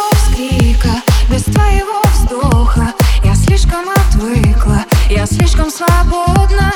твоего вскрика, без твоего вздоха. Я слишком отвыкла, я слишком свободна.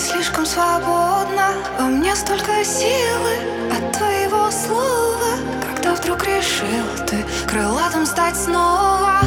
слишком свободна а у меня столько силы от твоего слова. Когда вдруг решил ты крылатым стать снова